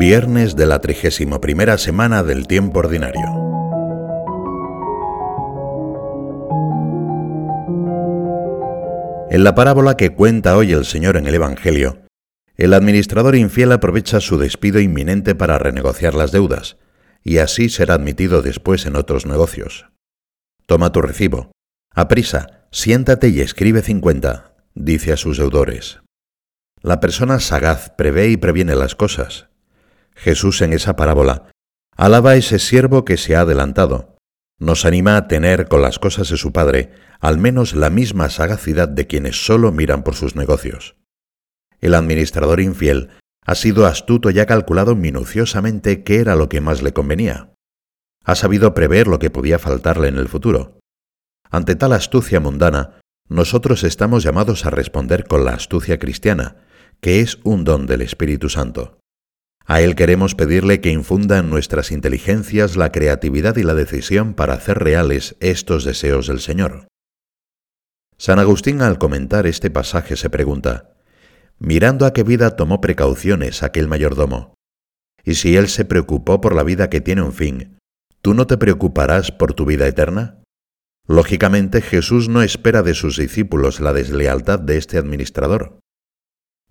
Viernes de la trigésima primera semana del tiempo ordinario. En la parábola que cuenta hoy el Señor en el Evangelio, el administrador infiel aprovecha su despido inminente para renegociar las deudas, y así será admitido después en otros negocios. Toma tu recibo. Aprisa, siéntate y escribe cincuenta, dice a sus deudores. La persona sagaz prevé y previene las cosas. Jesús en esa parábola alaba a ese siervo que se ha adelantado. Nos anima a tener con las cosas de su Padre al menos la misma sagacidad de quienes solo miran por sus negocios. El administrador infiel ha sido astuto y ha calculado minuciosamente qué era lo que más le convenía. Ha sabido prever lo que podía faltarle en el futuro. Ante tal astucia mundana, nosotros estamos llamados a responder con la astucia cristiana, que es un don del Espíritu Santo. A Él queremos pedirle que infunda en nuestras inteligencias la creatividad y la decisión para hacer reales estos deseos del Señor. San Agustín al comentar este pasaje se pregunta, mirando a qué vida tomó precauciones aquel mayordomo. Y si él se preocupó por la vida que tiene un fin, ¿tú no te preocuparás por tu vida eterna? Lógicamente Jesús no espera de sus discípulos la deslealtad de este administrador.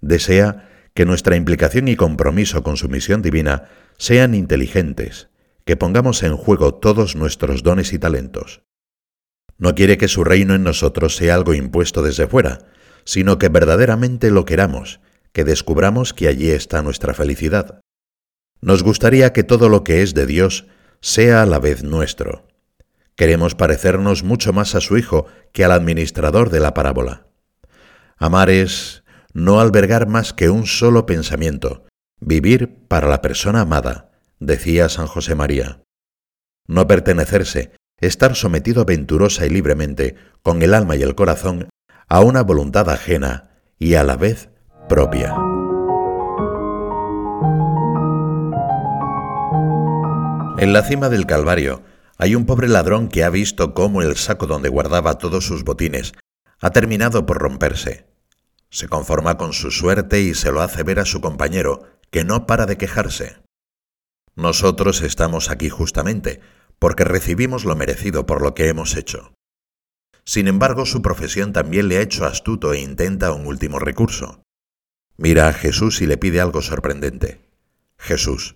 Desea que nuestra implicación y compromiso con su misión divina sean inteligentes, que pongamos en juego todos nuestros dones y talentos. No quiere que su reino en nosotros sea algo impuesto desde fuera, sino que verdaderamente lo queramos, que descubramos que allí está nuestra felicidad. Nos gustaría que todo lo que es de Dios sea a la vez nuestro. Queremos parecernos mucho más a su Hijo que al administrador de la parábola. Amar es no albergar más que un solo pensamiento, vivir para la persona amada, decía San José María. No pertenecerse, estar sometido aventurosa y libremente, con el alma y el corazón, a una voluntad ajena y a la vez propia. En la cima del Calvario hay un pobre ladrón que ha visto cómo el saco donde guardaba todos sus botines ha terminado por romperse. Se conforma con su suerte y se lo hace ver a su compañero, que no para de quejarse. Nosotros estamos aquí justamente, porque recibimos lo merecido por lo que hemos hecho. Sin embargo, su profesión también le ha hecho astuto e intenta un último recurso. Mira a Jesús y le pide algo sorprendente. Jesús,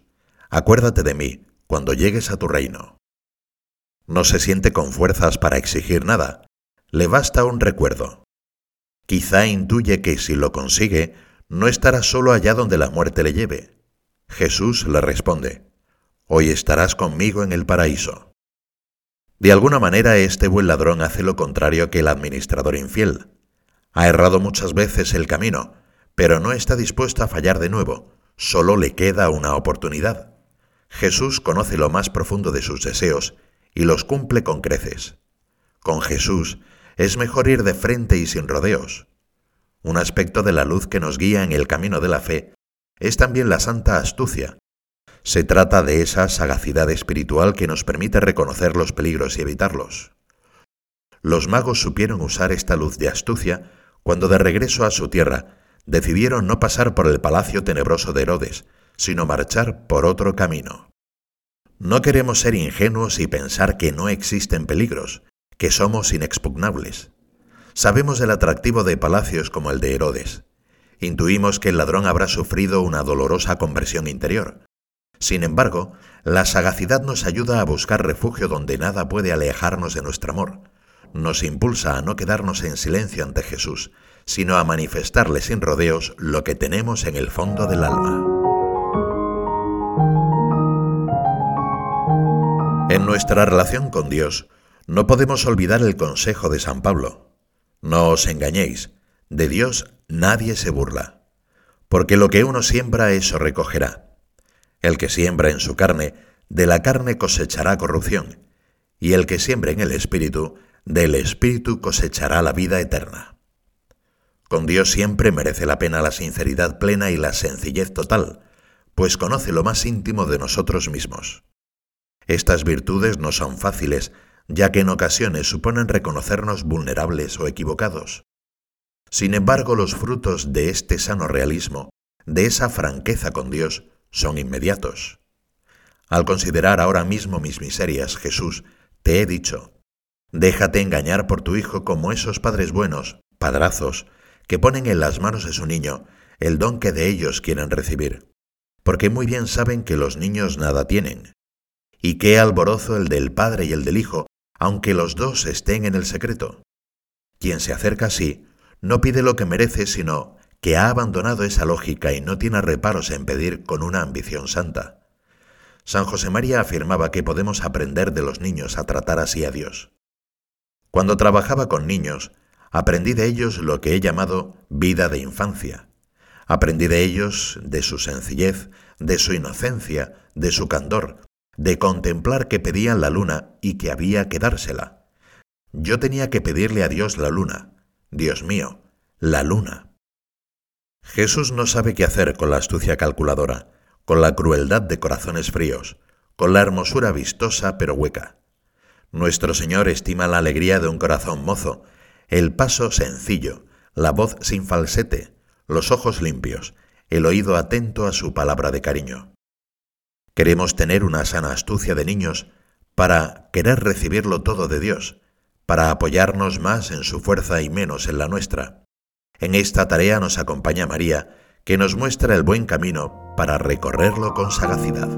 acuérdate de mí cuando llegues a tu reino. No se siente con fuerzas para exigir nada, le basta un recuerdo. Quizá intuye que si lo consigue, no estará solo allá donde la muerte le lleve. Jesús le responde, Hoy estarás conmigo en el paraíso. De alguna manera este buen ladrón hace lo contrario que el administrador infiel. Ha errado muchas veces el camino, pero no está dispuesto a fallar de nuevo, solo le queda una oportunidad. Jesús conoce lo más profundo de sus deseos y los cumple con creces. Con Jesús es mejor ir de frente y sin rodeos. Un aspecto de la luz que nos guía en el camino de la fe es también la santa astucia, se trata de esa sagacidad espiritual que nos permite reconocer los peligros y evitarlos. Los magos supieron usar esta luz de astucia cuando de regreso a su tierra decidieron no pasar por el palacio tenebroso de Herodes, sino marchar por otro camino. No queremos ser ingenuos y pensar que no existen peligros, que somos inexpugnables. Sabemos del atractivo de palacios como el de Herodes. Intuimos que el ladrón habrá sufrido una dolorosa conversión interior, sin embargo, la sagacidad nos ayuda a buscar refugio donde nada puede alejarnos de nuestro amor. Nos impulsa a no quedarnos en silencio ante Jesús, sino a manifestarle sin rodeos lo que tenemos en el fondo del alma. En nuestra relación con Dios, no podemos olvidar el consejo de San Pablo. No os engañéis, de Dios nadie se burla, porque lo que uno siembra eso recogerá. El que siembra en su carne, de la carne cosechará corrupción, y el que siembra en el Espíritu, del Espíritu cosechará la vida eterna. Con Dios siempre merece la pena la sinceridad plena y la sencillez total, pues conoce lo más íntimo de nosotros mismos. Estas virtudes no son fáciles, ya que en ocasiones suponen reconocernos vulnerables o equivocados. Sin embargo, los frutos de este sano realismo, de esa franqueza con Dios, son inmediatos. Al considerar ahora mismo mis miserias, Jesús, te he dicho, déjate engañar por tu hijo como esos padres buenos, padrazos, que ponen en las manos de su niño el don que de ellos quieren recibir, porque muy bien saben que los niños nada tienen. Y qué alborozo el del padre y el del hijo, aunque los dos estén en el secreto. Quien se acerca así, no pide lo que merece, sino que ha abandonado esa lógica y no tiene reparos en pedir con una ambición santa. San José María afirmaba que podemos aprender de los niños a tratar así a Dios. Cuando trabajaba con niños, aprendí de ellos lo que he llamado vida de infancia. Aprendí de ellos, de su sencillez, de su inocencia, de su candor, de contemplar que pedían la luna y que había que dársela. Yo tenía que pedirle a Dios la luna. Dios mío, la luna. Jesús no sabe qué hacer con la astucia calculadora, con la crueldad de corazones fríos, con la hermosura vistosa pero hueca. Nuestro Señor estima la alegría de un corazón mozo, el paso sencillo, la voz sin falsete, los ojos limpios, el oído atento a su palabra de cariño. Queremos tener una sana astucia de niños para querer recibirlo todo de Dios, para apoyarnos más en su fuerza y menos en la nuestra. En esta tarea nos acompaña María, que nos muestra el buen camino para recorrerlo con sagacidad.